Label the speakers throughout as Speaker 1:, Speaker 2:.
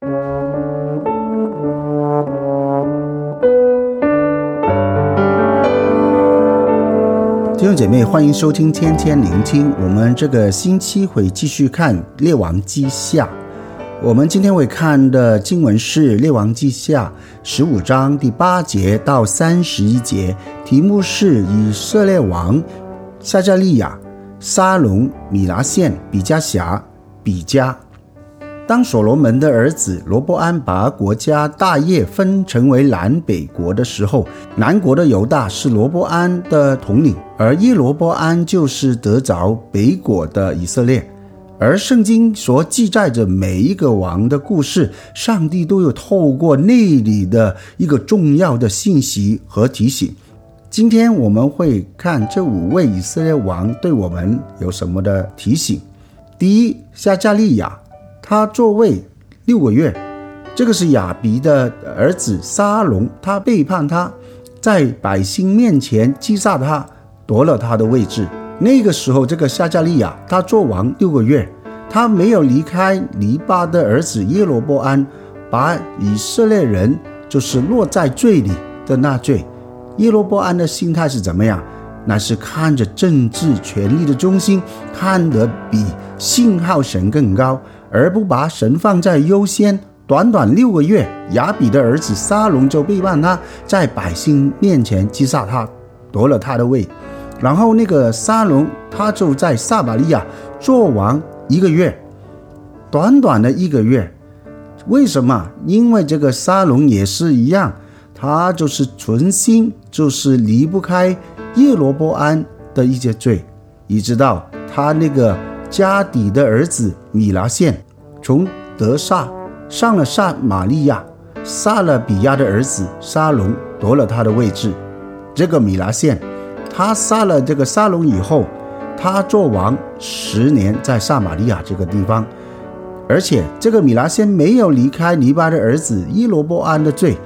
Speaker 1: 弟兄姐妹，欢迎收听天天聆听。我们这个星期会继续看《列王记下》。我们今天会看的经文是《列王记下》十五章第八节到三十一节，题目是以色列王撒迦利亚、沙龙、米拿现、比加辖、比加。当所罗门的儿子罗波安把国家大业分成为南北国的时候，南国的犹大是罗波安的统领，而耶罗波安就是得着北国的以色列。而圣经所记载着每一个王的故事，上帝都有透过那里的一个重要的信息和提醒。今天我们会看这五位以色列王对我们有什么的提醒。第一，夏加利亚。他作位六个月，这个是亚比的儿子沙龙，他背叛他，在百姓面前击杀他，夺了他的位置。那个时候，这个夏加利亚他做王六个月，他没有离开尼巴的儿子耶罗波安，把以色列人就是落在罪里的那罪。耶罗波安的心态是怎么样？那是看着政治权力的中心，看得比信靠神更高。而不把神放在优先，短短六个月，亚比的儿子沙龙就背叛他，在百姓面前击杀他，夺了他的位。然后那个沙龙，他就在撒玛利亚做王一个月，短短的一个月。为什么？因为这个沙龙也是一样，他就是存心，就是离不开耶罗波安的一些罪，你知道他那个。加底的儿子米拿现从德萨上了撒玛利亚，杀了比亚的儿子沙龙，夺了他的位置。这个米拿现，他杀了这个沙龙以后，他做王十年，在撒玛利亚这个地方。而且这个米拿现没有离开尼巴的儿子伊罗波安的罪。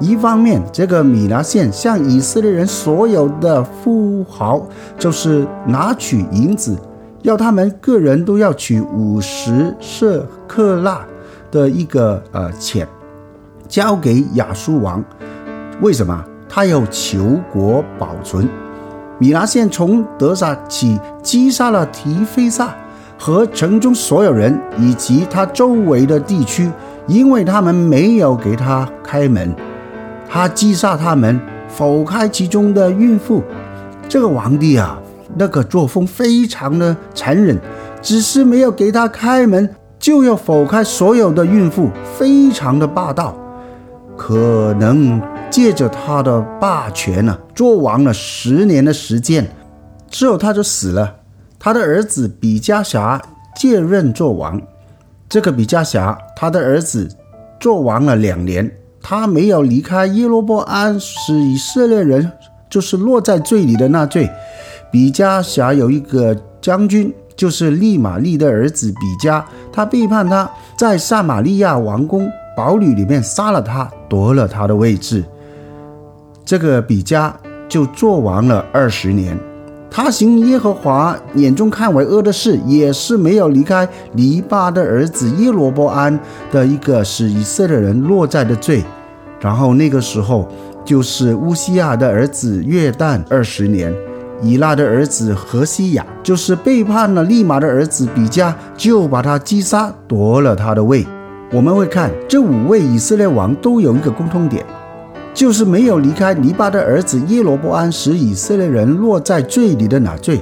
Speaker 1: 一方面，这个米拿现向以色列人所有的富豪，就是拿取银子。要他们个人都要取五十舍客勒的一个呃钱，交给亚述王。为什么？他要求国保存。米拿现从德萨起击杀了提菲萨和城中所有人，以及他周围的地区，因为他们没有给他开门，他击杀他们，否开其中的孕妇。这个皇帝啊！那个作风非常的残忍，只是没有给他开门，就要否开所有的孕妇，非常的霸道。可能借着他的霸权呢、啊，做王了十年的时间，之后他就死了。他的儿子比加辖接任做王。这个比加辖，他的儿子做王了两年，他没有离开耶罗波安，使以色列人就是落在罪里的那罪。比加辖有一个将军，就是利玛利的儿子比加，他背叛他，在撒玛利亚王宫堡垒里面杀了他，夺了他的位置。这个比加就做王了二十年，他行耶和华眼中看为恶的事，也是没有离开尼八的儿子耶罗波安的一个使以色列人落在的罪。然后那个时候就是乌西亚的儿子约旦二十年。以拉的儿子何西亚就是背叛了利玛的儿子比加，就把他击杀，夺了他的位。我们会看这五位以色列王都有一个共通点，就是没有离开尼巴的儿子耶罗波安，使以色列人落在罪里的那罪，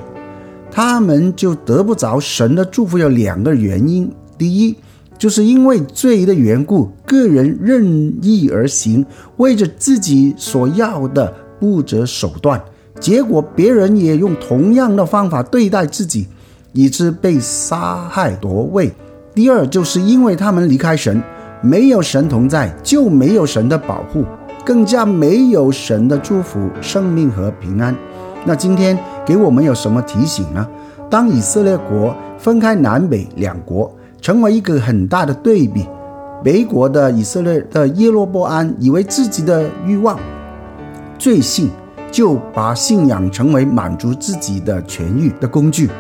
Speaker 1: 他们就得不着神的祝福。有两个原因：第一，就是因为罪的缘故，个人任意而行，为着自己所要的不择手段。结果别人也用同样的方法对待自己，以致被杀害夺位。第二，就是因为他们离开神，没有神同在，就没有神的保护，更加没有神的祝福、生命和平安。那今天给我们有什么提醒呢？当以色列国分开南北两国，成为一个很大的对比，北国的以色列的耶罗波安以为自己的欲望、罪性。就把信仰成为满足自己的痊愈的工具，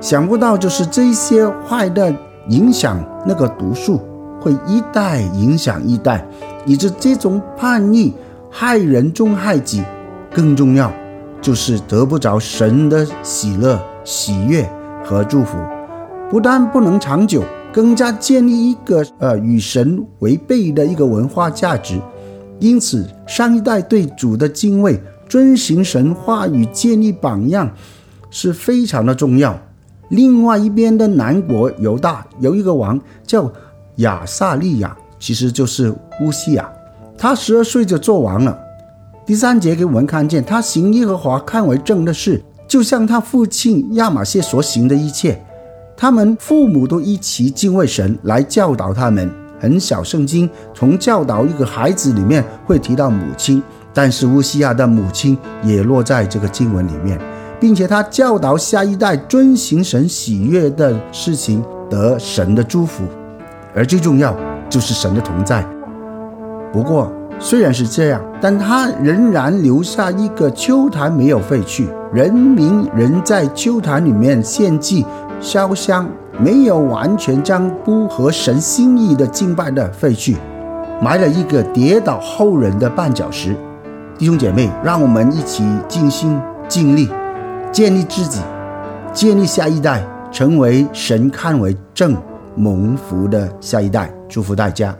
Speaker 1: 想不到就是这些坏的影响那个毒素会一代影响一代，以致这种叛逆害人终害己。更重要，就是得不着神的喜乐、喜悦和祝福，不但不能长久，更加建立一个呃与神违背的一个文化价值。因此，上一代对主的敬畏、遵行神话语、建立榜样，是非常的重要。另外一边的南国犹大有一个王叫亚撒利雅，其实就是乌西雅，他十二岁就做王了。第三节给我们看见，他行耶和华看为正的事，就像他父亲亚玛谢所行的一切。他们父母都一起敬畏神，来教导他们。很小圣经从教导一个孩子里面会提到母亲，但是乌西亚的母亲也落在这个经文里面，并且他教导下一代遵行神喜悦的事情，得神的祝福。而最重要就是神的同在。不过，虽然是这样，但他仍然留下一个丘坛没有废去，人民仍在丘坛里面献祭烧香，没有完全将不合神心意的敬拜的废去，埋了一个跌倒后人的绊脚石。弟兄姐妹，让我们一起尽心尽力，建立自己，建立下一代，成为神看为正蒙福的下一代。祝福大家。